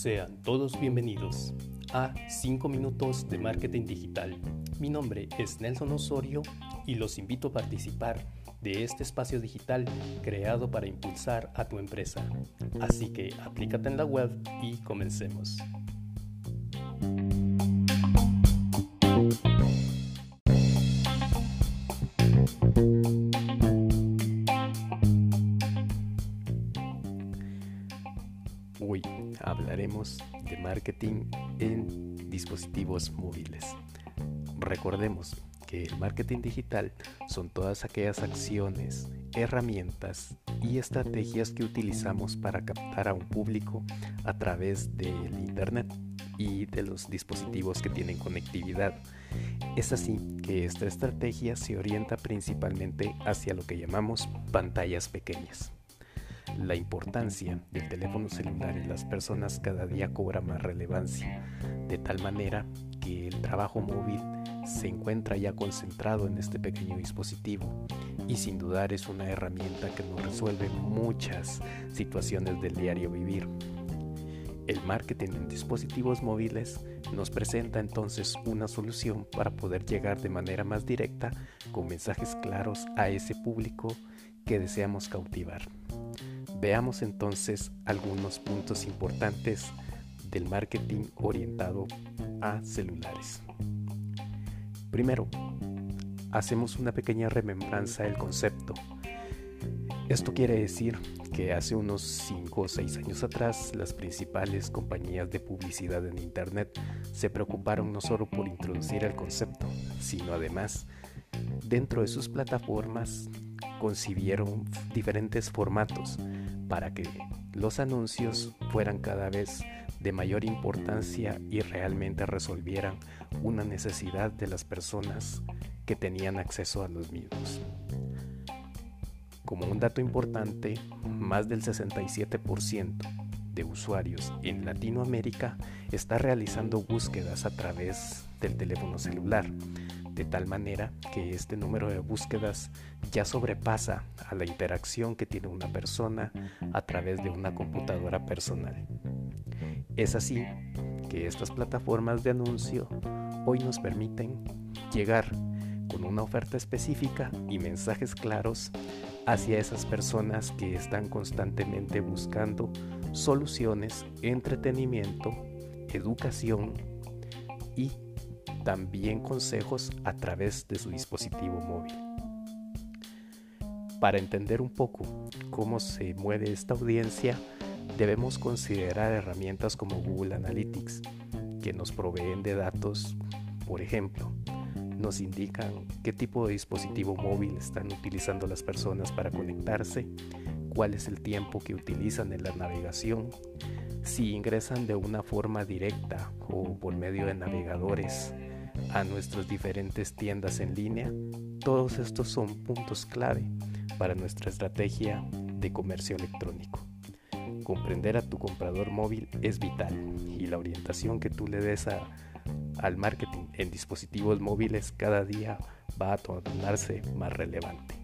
Sean todos bienvenidos a 5 minutos de marketing digital. Mi nombre es Nelson Osorio y los invito a participar de este espacio digital creado para impulsar a tu empresa. Así que aplícate en la web y comencemos. Hoy hablaremos de marketing en dispositivos móviles. Recordemos que el marketing digital son todas aquellas acciones, herramientas y estrategias que utilizamos para captar a un público a través del Internet y de los dispositivos que tienen conectividad. Es así que esta estrategia se orienta principalmente hacia lo que llamamos pantallas pequeñas. La importancia del teléfono celular en las personas cada día cobra más relevancia, de tal manera que el trabajo móvil se encuentra ya concentrado en este pequeño dispositivo y sin dudar es una herramienta que nos resuelve muchas situaciones del diario vivir. El marketing en dispositivos móviles nos presenta entonces una solución para poder llegar de manera más directa con mensajes claros a ese público que deseamos cautivar. Veamos entonces algunos puntos importantes del marketing orientado a celulares. Primero, hacemos una pequeña remembranza del concepto. Esto quiere decir que hace unos 5 o 6 años atrás las principales compañías de publicidad en Internet se preocuparon no solo por introducir el concepto, sino además dentro de sus plataformas concibieron diferentes formatos para que los anuncios fueran cada vez de mayor importancia y realmente resolvieran una necesidad de las personas que tenían acceso a los mismos. Como un dato importante, más del 67% de usuarios en Latinoamérica está realizando búsquedas a través del teléfono celular, de tal manera que este número de búsquedas ya sobrepasa a la interacción que tiene una persona a través de una computadora personal. Es así que estas plataformas de anuncio hoy nos permiten llegar con una oferta específica y mensajes claros hacia esas personas que están constantemente buscando soluciones, entretenimiento, educación y también consejos a través de su dispositivo móvil. Para entender un poco cómo se mueve esta audiencia, debemos considerar herramientas como Google Analytics, que nos proveen de datos, por ejemplo, nos indican qué tipo de dispositivo móvil están utilizando las personas para conectarse, cuál es el tiempo que utilizan en la navegación, si ingresan de una forma directa o por medio de navegadores a nuestras diferentes tiendas en línea, todos estos son puntos clave para nuestra estrategia de comercio electrónico. Comprender a tu comprador móvil es vital y la orientación que tú le des al marketing en dispositivos móviles cada día va a tornarse más relevante.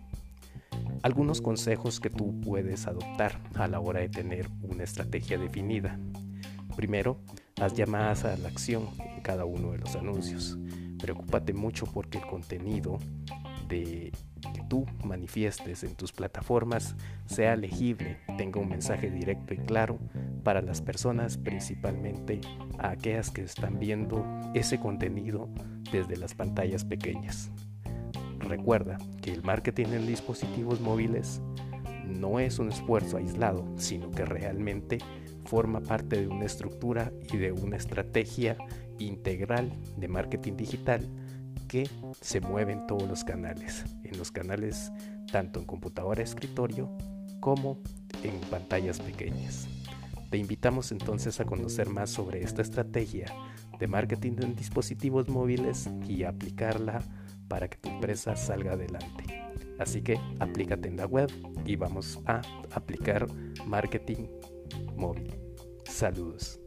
Algunos consejos que tú puedes adoptar a la hora de tener una estrategia definida. Primero, haz llamadas a la acción cada uno de los anuncios. Preocúpate mucho porque el contenido que tú manifiestes en tus plataformas sea legible, tenga un mensaje directo y claro para las personas, principalmente a aquellas que están viendo ese contenido desde las pantallas pequeñas. Recuerda que el marketing en dispositivos móviles no es un esfuerzo aislado, sino que realmente forma parte de una estructura y de una estrategia integral de marketing digital que se mueve en todos los canales, en los canales tanto en computadora escritorio como en pantallas pequeñas. Te invitamos entonces a conocer más sobre esta estrategia de marketing en dispositivos móviles y aplicarla para que tu empresa salga adelante. Así que aplícate en la web y vamos a aplicar marketing móvil. Saludos.